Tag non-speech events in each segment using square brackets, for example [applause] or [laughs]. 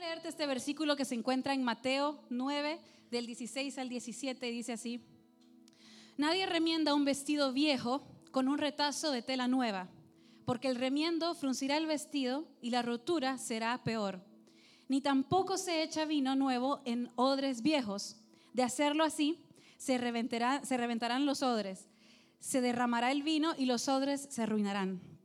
leerte este versículo que se encuentra en Mateo 9, del 16 al 17, dice así, Nadie remienda un vestido viejo con un retazo de tela nueva, porque el remiendo fruncirá el vestido y la rotura será peor. Ni tampoco se echa vino nuevo en odres viejos. De hacerlo así, se, se reventarán los odres, se derramará el vino y los odres se arruinarán.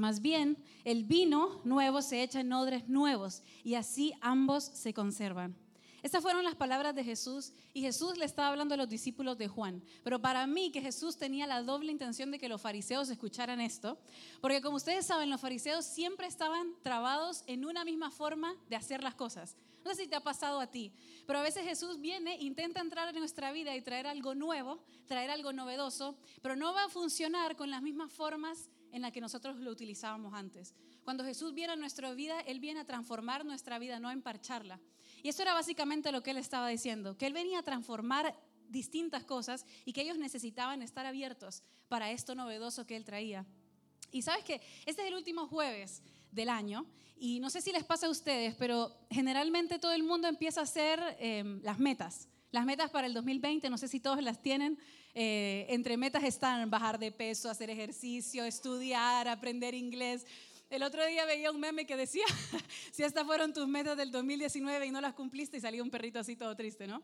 Más bien, el vino nuevo se echa en odres nuevos y así ambos se conservan. Estas fueron las palabras de Jesús y Jesús le estaba hablando a los discípulos de Juan. Pero para mí que Jesús tenía la doble intención de que los fariseos escucharan esto, porque como ustedes saben, los fariseos siempre estaban trabados en una misma forma de hacer las cosas. No sé si te ha pasado a ti, pero a veces Jesús viene, intenta entrar en nuestra vida y traer algo nuevo, traer algo novedoso, pero no va a funcionar con las mismas formas en las que nosotros lo utilizábamos antes. Cuando Jesús viene a nuestra vida, Él viene a transformar nuestra vida, no a emparcharla. Y eso era básicamente lo que Él estaba diciendo, que Él venía a transformar distintas cosas y que ellos necesitaban estar abiertos para esto novedoso que Él traía. Y sabes que este es el último jueves del año y no sé si les pasa a ustedes, pero generalmente todo el mundo empieza a hacer em, las metas. Las metas para el 2020, no sé si todos las tienen. Eh, entre metas están bajar de peso, hacer ejercicio, estudiar, aprender inglés. El otro día veía un meme que decía, [laughs] si estas fueron tus metas del 2019 y no las cumpliste y salió un perrito así todo triste, ¿no?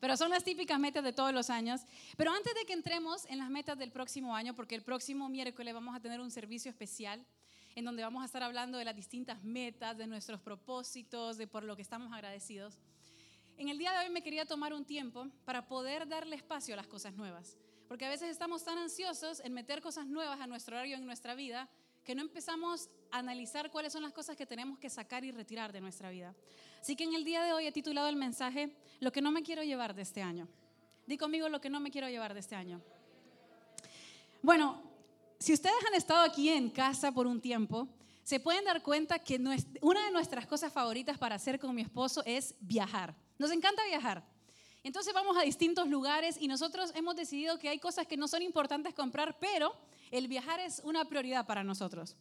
Pero son las típicas metas de todos los años. Pero antes de que entremos en las metas del próximo año, porque el próximo miércoles vamos a tener un servicio especial en donde vamos a estar hablando de las distintas metas, de nuestros propósitos, de por lo que estamos agradecidos. En el día de hoy me quería tomar un tiempo para poder darle espacio a las cosas nuevas, porque a veces estamos tan ansiosos en meter cosas nuevas a nuestro horario en nuestra vida que no empezamos a analizar cuáles son las cosas que tenemos que sacar y retirar de nuestra vida. Así que en el día de hoy he titulado el mensaje Lo que no me quiero llevar de este año. Di conmigo lo que no me quiero llevar de este año. Bueno, si ustedes han estado aquí en casa por un tiempo, se pueden dar cuenta que una de nuestras cosas favoritas para hacer con mi esposo es viajar. Nos encanta viajar. Entonces vamos a distintos lugares y nosotros hemos decidido que hay cosas que no son importantes comprar, pero el viajar es una prioridad para nosotros.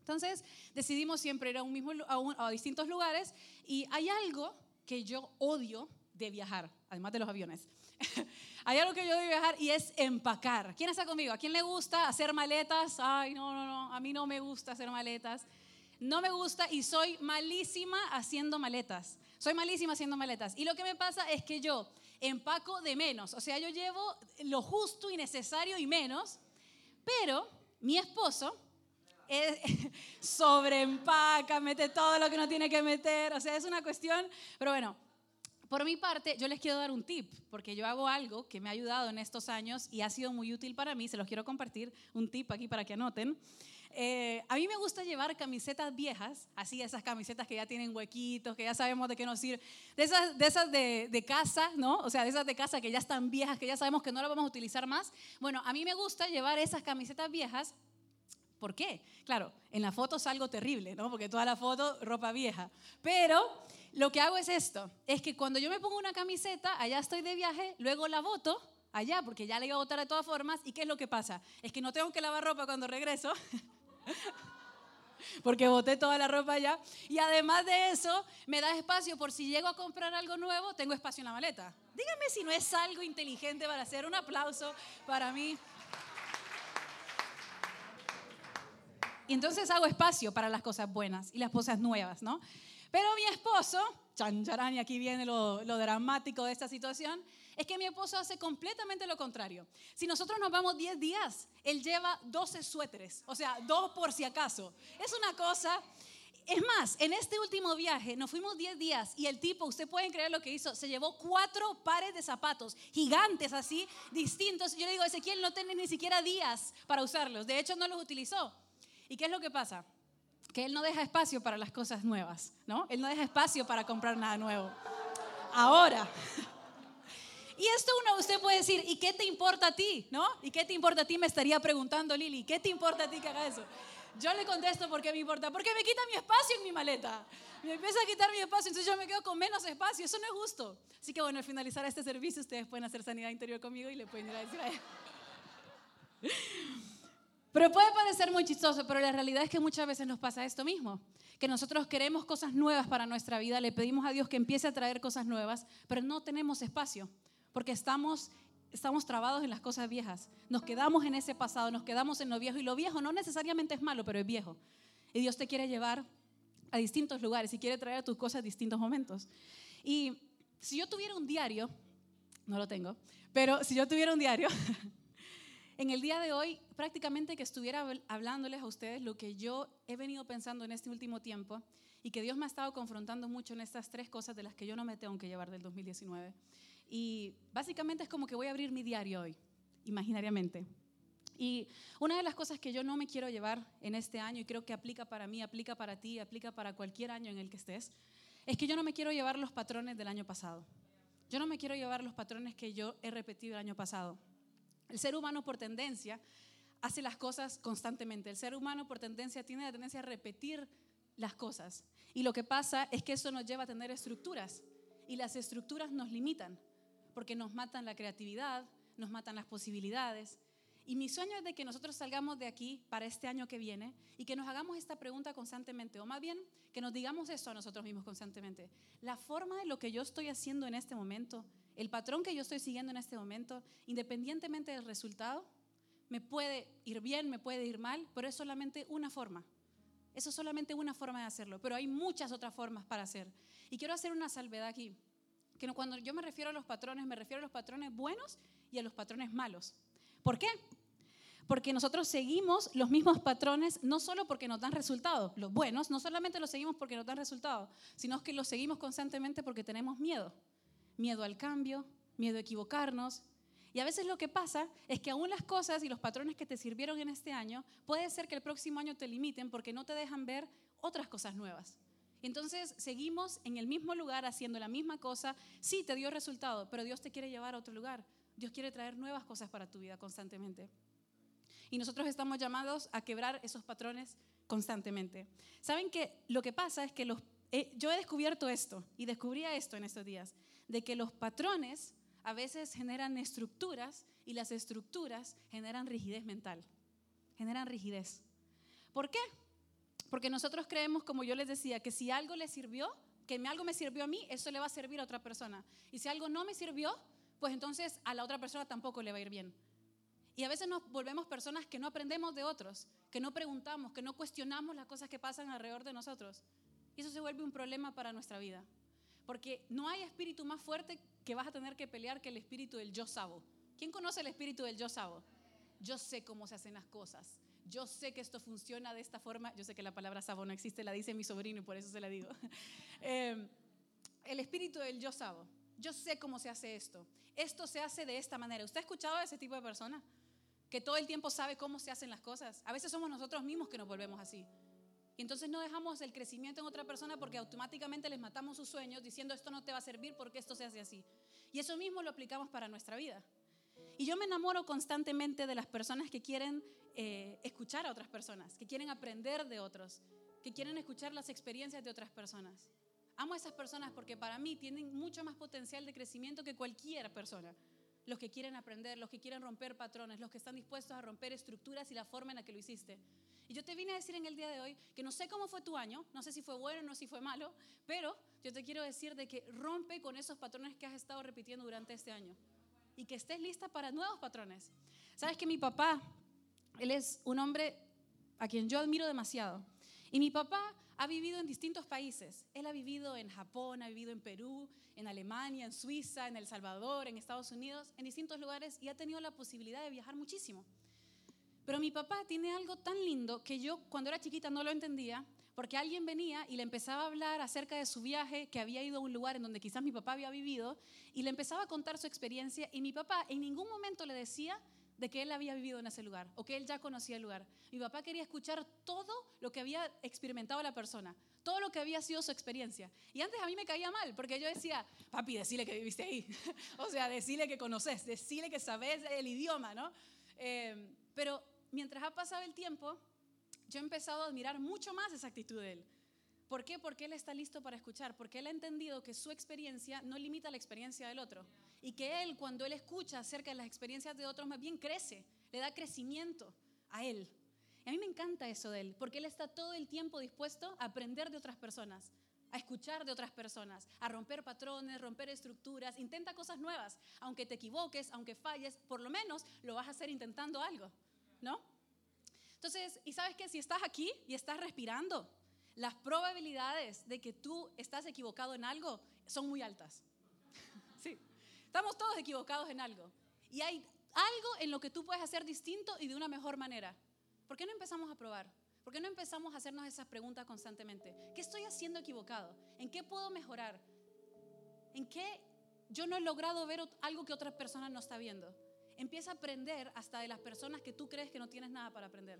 Entonces decidimos siempre ir a, un mismo, a, a distintos lugares y hay algo que yo odio de viajar, además de los aviones. [laughs] hay algo que yo odio de viajar y es empacar. ¿Quién está conmigo? ¿A quién le gusta hacer maletas? Ay, no, no, no, a mí no me gusta hacer maletas. No me gusta y soy malísima haciendo maletas. Soy malísima haciendo maletas. Y lo que me pasa es que yo empaco de menos. O sea, yo llevo lo justo y necesario y menos. Pero mi esposo [laughs] sobreempaca, mete todo lo que no tiene que meter. O sea, es una cuestión. Pero bueno, por mi parte, yo les quiero dar un tip, porque yo hago algo que me ha ayudado en estos años y ha sido muy útil para mí. Se los quiero compartir. Un tip aquí para que anoten. Eh, a mí me gusta llevar camisetas viejas, así esas camisetas que ya tienen huequitos, que ya sabemos de qué nos sirven, de esas, de, casa, ¿no? O sea, de esas de casa que ya están viejas, que ya sabemos que no las vamos a utilizar más. Bueno, a mí me gusta llevar esas camisetas viejas. ¿Por qué? Claro, en la foto salgo terrible, ¿no? Porque toda la foto, ropa vieja. Pero lo que hago es esto, es que cuando yo me pongo una camiseta, allá estoy de viaje, luego la boto allá, porque ya la iba a botar de todas formas, ¿y qué es lo que pasa? Es que no tengo que lavar ropa cuando regreso. [laughs] [laughs] porque boté toda la ropa allá. Y además de eso, me da espacio por si llego a comprar algo nuevo, tengo espacio en la maleta. Dígame si no es algo inteligente para hacer un aplauso para mí. Y entonces hago espacio para las cosas buenas y las cosas nuevas, ¿no? Pero mi esposo, chancharán, y aquí viene lo, lo dramático de esta situación, es que mi esposo hace completamente lo contrario. Si nosotros nos vamos 10 días, él lleva 12 suéteres, o sea, dos por si acaso. Es una cosa... Es más, en este último viaje nos fuimos 10 días y el tipo, usted puede creer lo que hizo, se llevó cuatro pares de zapatos gigantes así, distintos. Yo le digo, Ezequiel, no tiene ni siquiera días para usarlos. De hecho, no los utilizó. ¿Y qué es lo que pasa? Que él no deja espacio para las cosas nuevas, ¿no? Él no deja espacio para comprar nada nuevo. Ahora, [laughs] y esto uno, usted puede decir, ¿y qué te importa a ti? ¿No? ¿Y qué te importa a ti? Me estaría preguntando Lili, ¿qué te importa a ti que haga eso? Yo le contesto, ¿por qué me importa? Porque me quita mi espacio en mi maleta. Me empieza a quitar mi espacio, entonces yo me quedo con menos espacio. Eso no es justo. Así que bueno, al finalizar este servicio, ustedes pueden hacer sanidad interior conmigo y le pueden ir a decir a. [laughs] Pero puede parecer muy chistoso, pero la realidad es que muchas veces nos pasa esto mismo, que nosotros queremos cosas nuevas para nuestra vida, le pedimos a Dios que empiece a traer cosas nuevas, pero no tenemos espacio, porque estamos estamos trabados en las cosas viejas. Nos quedamos en ese pasado, nos quedamos en lo viejo y lo viejo no necesariamente es malo, pero es viejo. Y Dios te quiere llevar a distintos lugares y quiere traer a tus cosas a distintos momentos. Y si yo tuviera un diario, no lo tengo, pero si yo tuviera un diario, [laughs] en el día de hoy prácticamente que estuviera hablándoles a ustedes lo que yo he venido pensando en este último tiempo y que Dios me ha estado confrontando mucho en estas tres cosas de las que yo no me tengo que llevar del 2019. Y básicamente es como que voy a abrir mi diario hoy, imaginariamente. Y una de las cosas que yo no me quiero llevar en este año, y creo que aplica para mí, aplica para ti, aplica para cualquier año en el que estés, es que yo no me quiero llevar los patrones del año pasado. Yo no me quiero llevar los patrones que yo he repetido el año pasado. El ser humano por tendencia hace las cosas constantemente. El ser humano por tendencia tiene la tendencia a repetir las cosas. Y lo que pasa es que eso nos lleva a tener estructuras. Y las estructuras nos limitan, porque nos matan la creatividad, nos matan las posibilidades. Y mi sueño es de que nosotros salgamos de aquí para este año que viene y que nos hagamos esta pregunta constantemente, o más bien que nos digamos esto a nosotros mismos constantemente. La forma de lo que yo estoy haciendo en este momento el patrón que yo estoy siguiendo en este momento, independientemente del resultado, me puede ir bien, me puede ir mal, pero es solamente una forma. Eso es solamente una forma de hacerlo, pero hay muchas otras formas para hacer. Y quiero hacer una salvedad aquí, que cuando yo me refiero a los patrones, me refiero a los patrones buenos y a los patrones malos. ¿Por qué? Porque nosotros seguimos los mismos patrones no solo porque nos dan resultados, los buenos, no solamente los seguimos porque nos dan resultados, sino que los seguimos constantemente porque tenemos miedo miedo al cambio, miedo a equivocarnos. Y a veces lo que pasa es que aún las cosas y los patrones que te sirvieron en este año, puede ser que el próximo año te limiten porque no te dejan ver otras cosas nuevas. Entonces seguimos en el mismo lugar haciendo la misma cosa. Sí, te dio resultado, pero Dios te quiere llevar a otro lugar. Dios quiere traer nuevas cosas para tu vida constantemente. Y nosotros estamos llamados a quebrar esos patrones constantemente. ¿Saben que lo que pasa es que los, eh, yo he descubierto esto y descubría esto en estos días? de que los patrones a veces generan estructuras y las estructuras generan rigidez mental, generan rigidez. ¿Por qué? Porque nosotros creemos, como yo les decía, que si algo le sirvió, que algo me sirvió a mí, eso le va a servir a otra persona. Y si algo no me sirvió, pues entonces a la otra persona tampoco le va a ir bien. Y a veces nos volvemos personas que no aprendemos de otros, que no preguntamos, que no cuestionamos las cosas que pasan alrededor de nosotros. Y eso se vuelve un problema para nuestra vida. Porque no hay espíritu más fuerte que vas a tener que pelear que el espíritu del yo sabo. ¿Quién conoce el espíritu del yo sabo? Yo sé cómo se hacen las cosas. Yo sé que esto funciona de esta forma. Yo sé que la palabra sabo no existe, la dice mi sobrino y por eso se la digo. [laughs] Em, el espíritu del yo sabo. Yo sé cómo se hace esto. Esto se hace de esta manera. ¿Usted ha escuchado a ese tipo de persona? Que todo el tiempo sabe cómo se hacen las cosas. A veces somos nosotros mismos que nos volvemos así. Y entonces no dejamos el crecimiento en otra persona porque automáticamente les matamos sus sueños diciendo esto no te va a servir porque esto se hace así. Y eso mismo lo aplicamos para nuestra vida. Y yo me enamoro constantemente de las personas que quieren eh, escuchar a otras personas, que quieren aprender de otros, que quieren escuchar las experiencias de otras personas. Amo a esas personas porque para mí tienen mucho más potencial de crecimiento que cualquier persona. Los que quieren aprender, los que quieren romper patrones, los que están dispuestos a romper estructuras y la forma en la que lo hiciste. Y yo te vine a decir en el día de hoy que no sé cómo fue tu año, no sé si fue bueno, no sé si fue malo, pero yo te quiero decir de que rompe con esos patrones que has estado repitiendo durante este año y que estés lista para nuevos patrones. Sabes que mi papá, él es un hombre a quien yo admiro demasiado. Y mi papá ha vivido en distintos países. Él ha vivido en Japón, ha vivido en Perú, en Alemania, en Suiza, en El Salvador, en Estados Unidos, en distintos lugares y ha tenido la posibilidad de viajar muchísimo. Pero mi papá tiene algo tan lindo que yo cuando era chiquita no lo entendía, porque alguien venía y le empezaba a hablar acerca de su viaje, que había ido a un lugar en donde quizás mi papá había vivido, y le empezaba a contar su experiencia, y mi papá en ningún momento le decía de que él había vivido en ese lugar o que él ya conocía el lugar. Mi papá quería escuchar todo lo que había experimentado la persona, todo lo que había sido su experiencia. Y antes a mí me caía mal, porque yo decía, papi, decile que viviste ahí. [laughs] o sea, decile que conoces, decile que sabes el idioma, ¿no? Eh, pero mientras ha pasado el tiempo, yo he empezado a admirar mucho más esa actitud de él. ¿Por qué? Porque él está listo para escuchar, porque él ha entendido que su experiencia no limita la experiencia del otro y que él cuando él escucha acerca de las experiencias de otros más bien crece, le da crecimiento a él a mí me encanta eso de él, porque él está todo el tiempo dispuesto a aprender de otras personas, a escuchar de otras personas, a romper patrones, romper estructuras, intenta cosas nuevas, aunque te equivoques, aunque falles, por lo menos lo vas a hacer intentando algo, ¿no? Entonces, ¿y sabes qué? Si estás aquí y estás respirando, las probabilidades de que tú estás equivocado en algo son muy altas. [laughs] sí, estamos todos equivocados en algo. Y hay algo en lo que tú puedes hacer distinto y de una mejor manera. ¿Por qué no empezamos a probar? ¿Por qué no empezamos a hacernos esas preguntas constantemente? ¿Qué estoy haciendo equivocado? ¿En qué puedo mejorar? ¿En qué yo no he logrado ver algo que otra persona no está viendo? Empieza a aprender hasta de las personas que tú crees que no tienes nada para aprender.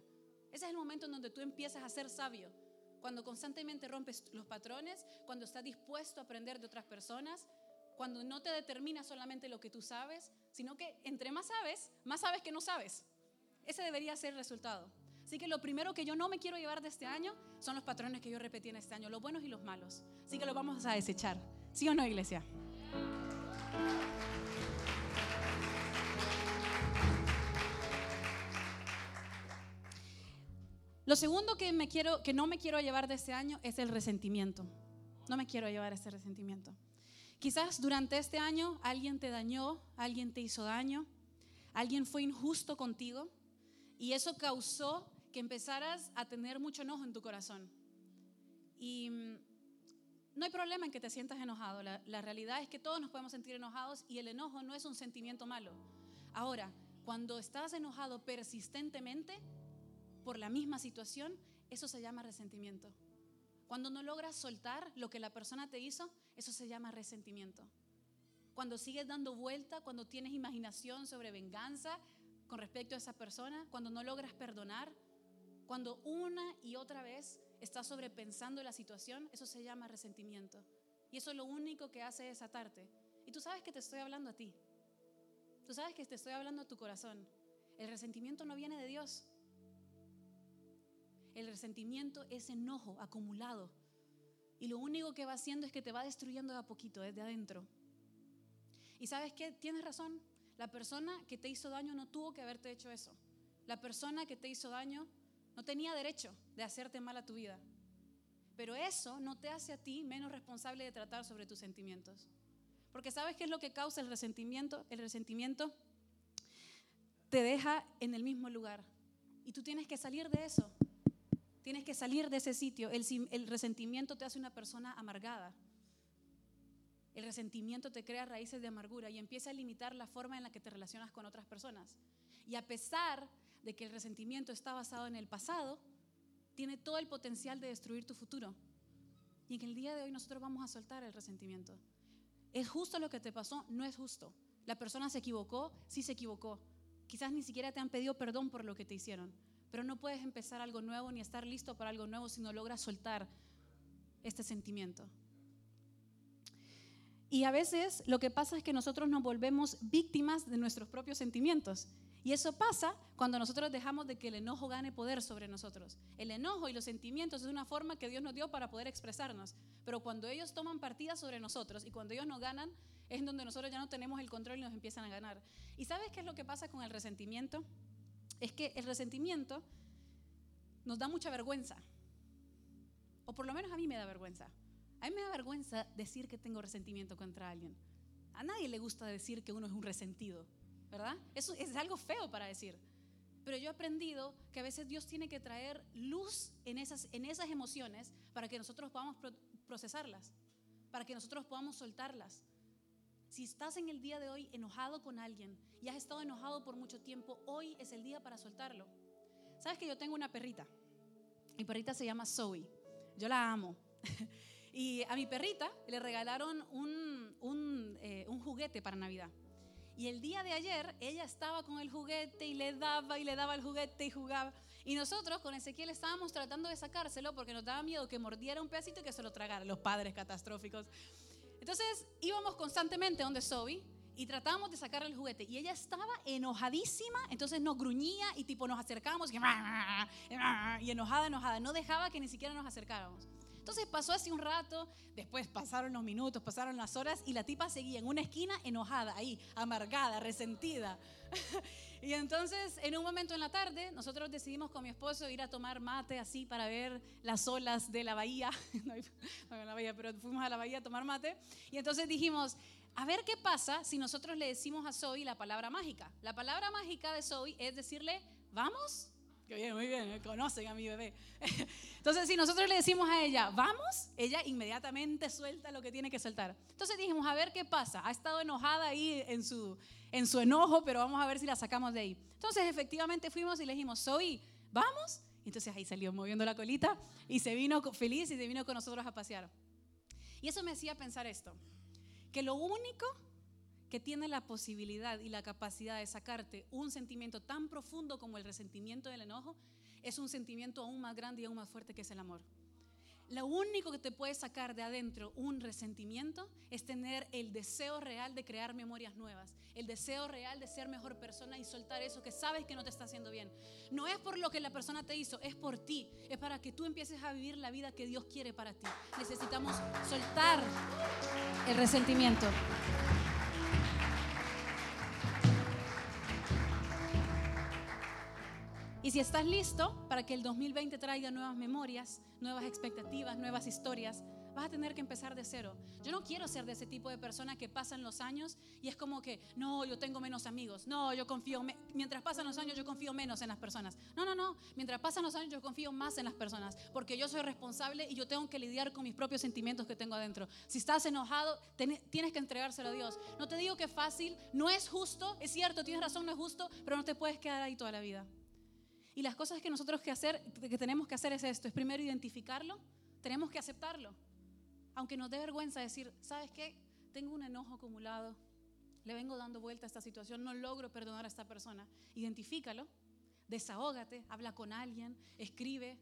Ese es el momento en donde tú empiezas a ser sabio. Cuando constantemente rompes los patrones, cuando estás dispuesto a aprender de otras personas, cuando no te determina solamente lo que tú sabes, sino que entre más sabes, más sabes que no sabes. Ese debería ser el resultado. Así que lo primero que yo no me quiero llevar de este año son los patrones que yo repetí en este año, los buenos y los malos. Así que los vamos a desechar. ¿Sí o no, iglesia? Lo segundo que, me quiero, que no me quiero llevar de este año es el resentimiento. No me quiero llevar ese resentimiento. Quizás durante este año alguien te dañó, alguien te hizo daño, alguien fue injusto contigo y eso causó que empezaras a tener mucho enojo en tu corazón. Y mm, no hay problema en que te sientas enojado. La, la, realidad es que todos nos podemos sentir enojados y el enojo no es un sentimiento malo. Ahora, cuando estás enojado persistentemente por la misma situación, eso se llama resentimiento. Cuando no logras soltar lo que la persona te hizo, eso se llama resentimiento. Cuando sigues dando vuelta, cuando tienes imaginación sobre venganza con respecto a esa persona, cuando no logras perdonar, cuando una y otra vez estás sobrepensando la situación, eso se llama resentimiento. Y eso lo único que hace es atarte. Y tú sabes que te estoy hablando a ti. Tú sabes que te estoy hablando a tu corazón. El resentimiento no viene de Dios. El resentimiento es enojo acumulado. Y lo único que va haciendo es que te va destruyendo de a poquito, desde adentro. Y sabes qué? Tienes razón. La persona que te hizo daño no tuvo que haberte hecho eso. La persona que te hizo daño no tenía derecho de hacerte mal a tu vida. Pero eso no te hace a ti menos responsable de tratar sobre tus sentimientos. Porque ¿sabes qué es lo que causa el resentimiento? El resentimiento te deja en el mismo lugar. Y tú tienes que salir de eso. Tienes que salir de ese sitio. El, resentimiento te hace una persona amargada. El resentimiento te crea raíces de amargura y empieza a limitar la forma en la que te relacionas con otras personas. Y a pesar de que el resentimiento está basado en el pasado, tiene todo el potencial de destruir tu futuro. Y en el día de hoy nosotros vamos a soltar el resentimiento. ¿Es justo lo que te pasó? No es justo. La persona se equivocó, sí se equivocó. Quizás ni siquiera te han pedido perdón por lo que te hicieron. Pero no puedes empezar algo nuevo ni estar listo para algo nuevo si no logras soltar este sentimiento. Y a veces lo que pasa es que nosotros nos volvemos víctimas de nuestros propios sentimientos. Y eso pasa cuando nosotros dejamos de que el enojo gane poder sobre nosotros. El enojo y los sentimientos es una forma que Dios nos dio para poder expresarnos. Pero cuando ellos toman partida sobre nosotros y cuando ellos nos ganan, es donde nosotros ya no tenemos el control y nos empiezan a ganar. ¿Y sabes qué es lo que pasa con el resentimiento? Es que el resentimiento nos da mucha vergüenza. O por lo menos a mí me da vergüenza. A mí me da vergüenza decir que tengo resentimiento contra alguien. A nadie le gusta decir que uno es un resentido, ¿verdad? Eso es algo feo para decir. Pero yo he aprendido que a veces Dios tiene que traer luz en esas, en esas emociones para que nosotros podamos procesarlas, para que nosotros podamos soltarlas. Si estás en el día de hoy enojado con alguien y has estado enojado por mucho tiempo, hoy es el día para soltarlo. Sabes que yo tengo una perrita. Mi perrita se llama Zoe. Yo la amo. [laughs] y a mi perrita le regalaron un, eh, un juguete para Navidad. Y el día de ayer ella estaba con el juguete y le daba y le daba el juguete y jugaba. Y nosotros con Ezequiel estábamos tratando de sacárselo porque nos daba miedo que mordiera un pedacito y que se lo tragara. Los padres catastróficos. Entonces íbamos constantemente donde Zoe y tratábamos de sacarle el juguete y ella estaba enojadísima, entonces nos gruñía y tipo nos acercábamos y, [laughs] enojada, enojada, no dejaba que ni siquiera nos acercáramos. Entonces pasó así un rato, después pasaron los minutos, pasaron las horas y la tipa seguía en una esquina enojada, ahí, amargada, resentida. [laughs] y entonces en un momento en la tarde nosotros decidimos con mi esposo ir a tomar mate así para ver las olas de la bahía. [laughs] no, en la bahía, pero fuimos a la bahía a tomar mate. Y entonces dijimos, a ver qué pasa si nosotros le decimos a Zoe la palabra mágica. La palabra mágica de Zoe es decirle, vamos bien, muy bien, conocen a mi bebé. [laughs] Entonces, si nosotros le decimos a ella, vamos, ella inmediatamente suelta lo que tiene que soltar. Entonces dijimos, a ver qué pasa. Ha estado enojada ahí en su, en su enojo, pero vamos a ver si la sacamos de ahí. Entonces, efectivamente fuimos y le dijimos, Zoe, vamos. Entonces ahí salió moviendo la colita y se vino feliz y se vino con nosotros a pasear. Y eso me hacía pensar esto, que lo único que tiene la posibilidad y la capacidad de sacarte un sentimiento tan profundo como el resentimiento del enojo, es un sentimiento aún más grande y aún más fuerte que es el amor. Lo único que te puede sacar de adentro un resentimiento es tener el deseo real de crear memorias nuevas, el deseo real de ser mejor persona y soltar eso que sabes que no te está haciendo bien. No es por lo que la persona te hizo, es por ti, es para que tú empieces a vivir la vida que Dios quiere para ti. Necesitamos soltar el resentimiento. Y si estás listo para que el 2020 traiga nuevas memorias, nuevas expectativas, nuevas historias, vas a tener que empezar de cero. Yo no quiero ser de ese tipo de persona que pasan los años y es como que, no, yo tengo menos amigos, no, yo confío, mientras pasan los años yo confío menos en las personas. No, no, no, mientras pasan los años yo confío más en las personas, porque yo soy responsable y yo tengo que lidiar con mis propios sentimientos que tengo adentro. Si estás enojado, tienes que entregárselo a Dios. No te digo que es fácil, no es justo, es cierto, tienes razón, no es justo, pero no te puedes quedar ahí toda la vida. Y las cosas que nosotros que, hacer, que tenemos que hacer es esto, es primero identificarlo, tenemos que aceptarlo. Aunque nos dé vergüenza decir, ¿sabes qué? Tengo un enojo acumulado, le vengo dando vuelta a esta situación, no logro perdonar a esta persona. Identifícalo, desahógate, habla con alguien, escribe.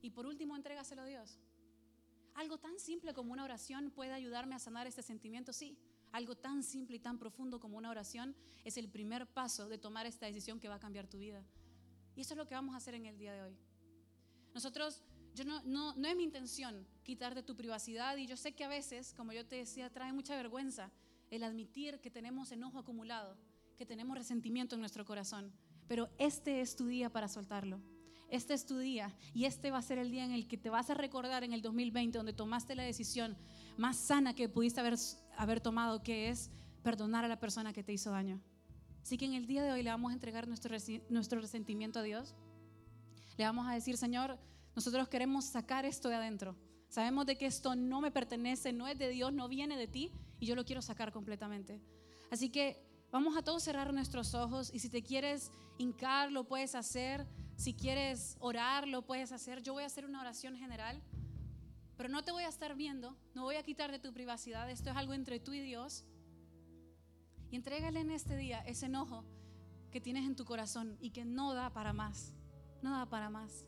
Y por último, entrégaselo a Dios. Algo tan simple como una oración puede ayudarme a sanar este sentimiento, sí. Algo tan simple y tan profundo como una oración es el primer paso de tomar esta decisión que va a cambiar tu vida. Y eso es lo que vamos a hacer en el día de hoy. Nosotros, yo no, no, no es mi intención quitarte tu privacidad y yo sé que a veces, como yo te decía, trae mucha vergüenza el admitir que tenemos enojo acumulado, que tenemos resentimiento en nuestro corazón. Pero este es tu día para soltarlo. Este es tu día y este va a ser el día en el que te vas a recordar en el 2020 donde tomaste la decisión más sana que pudiste haber, haber tomado, que es perdonar a la persona que te hizo daño. Así que en el día de hoy le vamos a entregar nuestro, nuestro resentimiento a Dios. Le vamos a decir, Señor, nosotros queremos sacar esto de adentro. Sabemos de que esto no me pertenece, no es de Dios, no viene de ti y yo lo quiero sacar completamente. Así que vamos a todos cerrar nuestros ojos y si te quieres hincar, lo puedes hacer. Si quieres orar, lo puedes hacer. Yo voy a hacer una oración general, pero no te voy a estar viendo, no voy a quitar de tu privacidad. Esto es algo entre tú y Dios. Y entrégale en este día ese enojo que tienes en tu corazón y que no da para más. No da para más.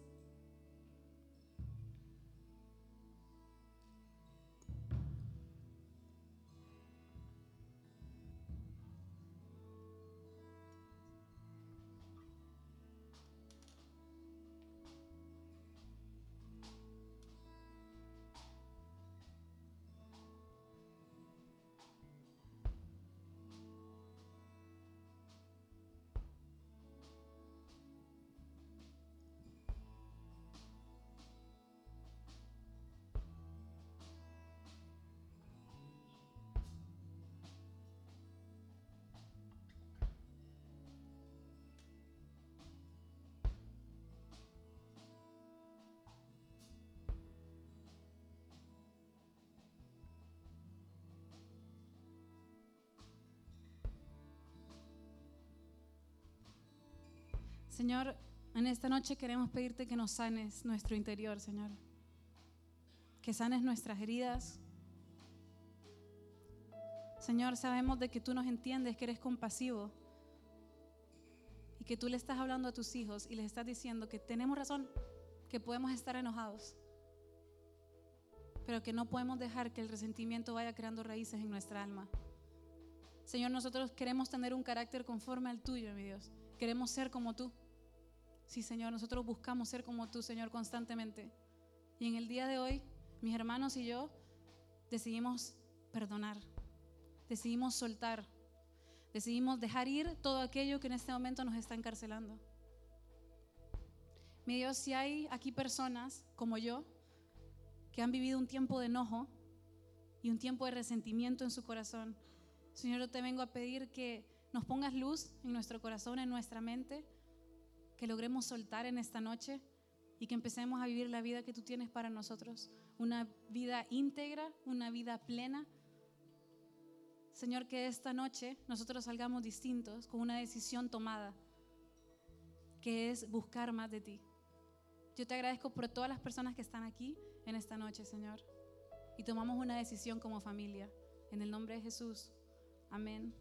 Señor, en esta noche queremos pedirte que nos sanes nuestro interior, Señor. Que sanes nuestras heridas. Señor, sabemos de que tú nos entiendes, que eres compasivo y que tú le estás hablando a tus hijos y les estás diciendo que tenemos razón, que podemos estar enojados, pero que no podemos dejar que el resentimiento vaya creando raíces en nuestra alma. Señor, nosotros queremos tener un carácter conforme al tuyo, mi Dios. Queremos ser como tú. Sí, Señor, nosotros buscamos ser como tú, Señor, constantemente. Y en el día de hoy, mis hermanos y yo decidimos perdonar, decidimos soltar, decidimos dejar ir todo aquello que en este momento nos está encarcelando. Mi Dios, si hay aquí personas como yo que han vivido un tiempo de enojo y un tiempo de resentimiento en su corazón, Señor, yo te vengo a pedir que nos pongas luz en nuestro corazón, en nuestra mente, que logremos soltar en esta noche y que empecemos a vivir la vida que tú tienes para nosotros, una vida íntegra, una vida plena. Señor, que esta noche nosotros salgamos distintos con una decisión tomada, que es buscar más de ti. Yo te agradezco por todas las personas que están aquí en esta noche, Señor. Y tomamos una decisión como familia. En el nombre de Jesús. Amén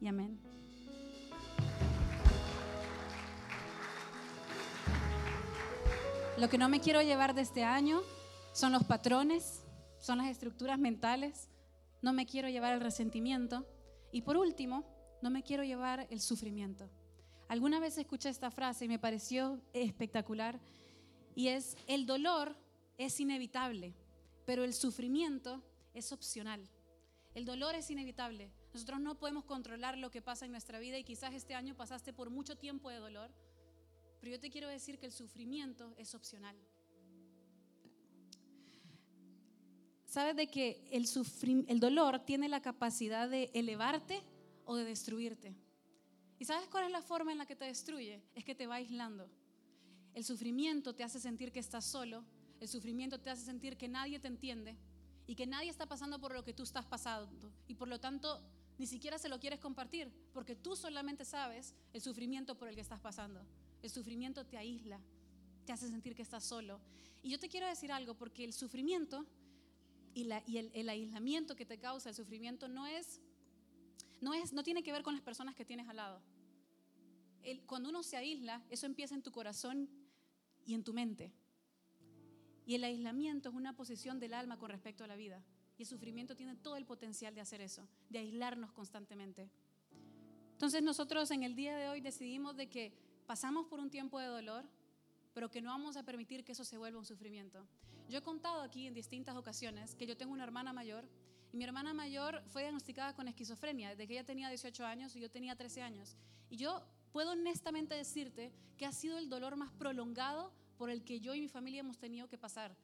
y amén. Lo que no me quiero llevar de este año son los patrones, son las estructuras mentales. No me quiero llevar el resentimiento. Y por último, no me quiero llevar el sufrimiento. Alguna vez escuché esta frase y me pareció espectacular y es, el dolor es inevitable, pero el sufrimiento es opcional. El dolor es inevitable. Nosotros no podemos controlar lo que pasa en nuestra vida y quizás este año pasaste por mucho tiempo de dolor, pero yo te quiero decir que el sufrimiento es opcional. ¿Sabes de que el, el dolor tiene la capacidad de elevarte o de destruirte? ¿Y sabes cuál es la forma en la que te destruye? Es que te va aislando. El sufrimiento te hace sentir que estás solo, el sufrimiento te hace sentir que nadie te entiende y que nadie está pasando por lo que tú estás pasando y por lo tanto ni siquiera se lo quieres compartir porque tú solamente sabes el sufrimiento por el que estás pasando. El sufrimiento te aísla, te hace sentir que estás solo. Y yo te quiero decir algo porque el sufrimiento y, el, aislamiento que te causa el sufrimiento no es, no es, no tiene que ver con las personas que tienes al lado. cuando uno se aísla, eso empieza en tu corazón y en tu mente. Y el aislamiento es una posición del alma con respecto a la vida. Y el sufrimiento tiene todo el potencial de hacer eso, de aislarnos constantemente. Entonces nosotros en el día de hoy decidimos de que pasamos por un tiempo de dolor, pero que no vamos a permitir que eso se vuelva un sufrimiento. Yo he contado aquí en distintas ocasiones que yo tengo una hermana mayor y mi hermana mayor fue diagnosticada con esquizofrenia desde que ella tenía 18 años y yo tenía 13 años. Y yo puedo honestamente decirte que ha sido el dolor más prolongado por el que yo y mi familia hemos tenido que pasar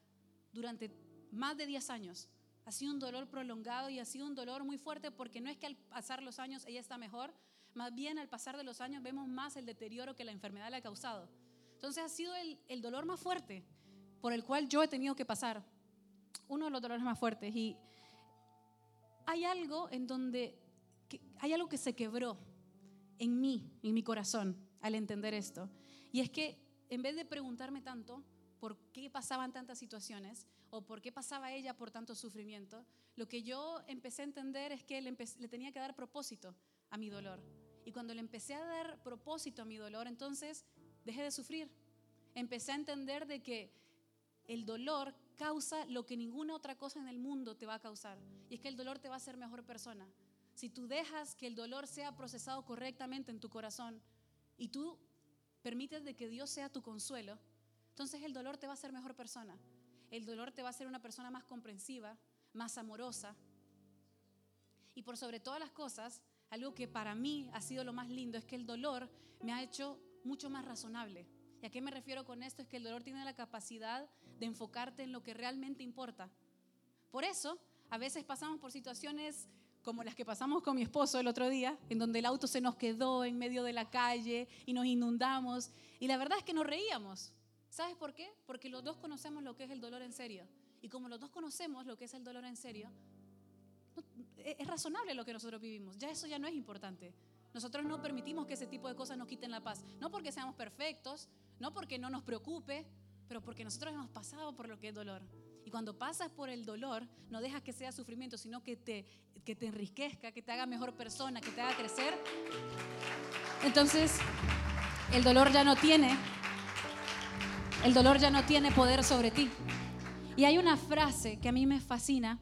durante más de 10 años. Ha sido un dolor prolongado y ha sido un dolor muy fuerte porque no es que al pasar los años ella está mejor, más bien al pasar de los años vemos más el deterioro que la enfermedad le ha causado. Entonces ha sido el, el dolor más fuerte por el cual yo he tenido que pasar. Uno de los dolores más fuertes. Y hay algo en donde, hay algo que se quebró en mí, en mi corazón, al entender esto. Y es que en vez de preguntarme tanto por qué pasaban tantas situaciones o por qué pasaba ella por tanto sufrimiento, lo que yo empecé a entender es que le, le tenía que dar propósito a mi dolor. Y cuando le empecé a dar propósito a mi dolor, entonces dejé de sufrir. Empecé a entender de que el dolor causa lo que ninguna otra cosa en el mundo te va a causar. Y es que el dolor te va a hacer mejor persona. Si tú dejas que el dolor sea procesado correctamente en tu corazón y tú permites de que Dios sea tu consuelo, entonces el dolor te va a hacer mejor persona. El dolor te va a hacer una persona más comprensiva, más amorosa. Y por sobre todas las cosas, algo que para mí ha sido lo más lindo es que el dolor me ha hecho mucho más razonable. ¿Y a qué me refiero con esto? Es que el dolor tiene la capacidad de enfocarte en lo que realmente importa. Por eso, a veces pasamos por situaciones como las que pasamos con mi esposo el otro día, en donde el auto se nos quedó en medio de la calle y nos inundamos. Y la verdad es que nos reíamos. ¿Sabes por qué? Porque los dos conocemos lo que es el dolor en serio. Y como los dos conocemos lo que es el dolor en serio, es razonable lo que nosotros vivimos. Ya eso ya no es importante. Nosotros no permitimos que ese tipo de cosas nos quiten la paz. No porque seamos perfectos, no porque no nos preocupe, pero porque nosotros hemos pasado por lo que es dolor. Y cuando pasas por el dolor, no dejas que sea sufrimiento, sino que te, que te enriquezca, que te haga mejor persona, que te haga crecer. Entonces, el dolor ya no tiene, el dolor ya no tiene poder sobre ti. Y hay una frase que a mí me fascina,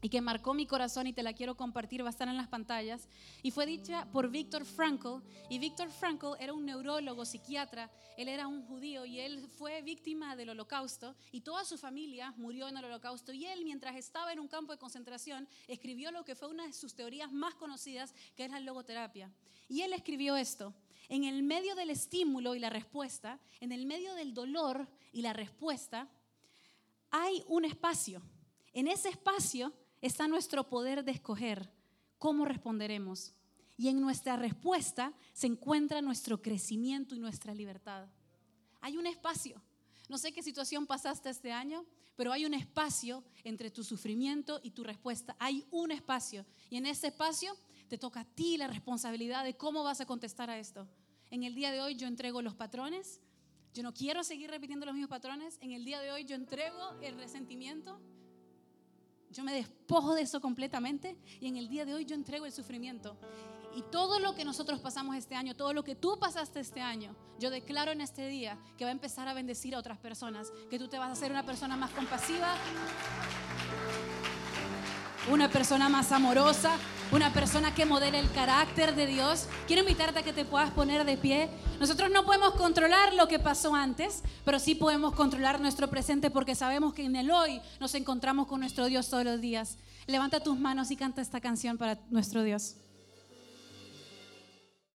y que marcó mi corazón y te la quiero compartir, va a estar en las pantallas, y fue dicha por Víctor Frankl. Y Víctor Frankl era un neurólogo, psiquiatra, él era un judío y él fue víctima del holocausto y toda su familia murió en el holocausto. Y él, mientras estaba en un campo de concentración, escribió lo que fue una de sus teorías más conocidas, que es la logoterapia. Y él escribió esto, en el medio del estímulo y la respuesta, en el medio del dolor y la respuesta, hay un espacio. En ese espacio está nuestro poder de escoger cómo responderemos. Y en nuestra respuesta se encuentra nuestro crecimiento y nuestra libertad. Hay un espacio. No sé qué situación pasaste este año, pero hay un espacio entre tu sufrimiento y tu respuesta. Hay un espacio. Y en ese espacio te toca a ti la responsabilidad de cómo vas a contestar a esto. En el día de hoy yo entrego los patrones. Yo no quiero seguir repitiendo los mismos patrones. En el día de hoy yo entrego el resentimiento. Yo me despojo de eso completamente y en el día de hoy yo entrego el sufrimiento. Y todo lo que nosotros pasamos este año, todo lo que tú pasaste este año, yo declaro en este día que va a empezar a bendecir a otras personas, que tú te vas a hacer una persona más compasiva, una persona más amorosa, una persona que modele el carácter de Dios. Quiero invitarte a que te puedas poner de pie. Nosotros no podemos controlar lo que pasó antes, pero sí podemos controlar nuestro presente porque sabemos que en el hoy nos encontramos con nuestro Dios todos los días. Levanta tus manos y canta esta canción para nuestro Dios.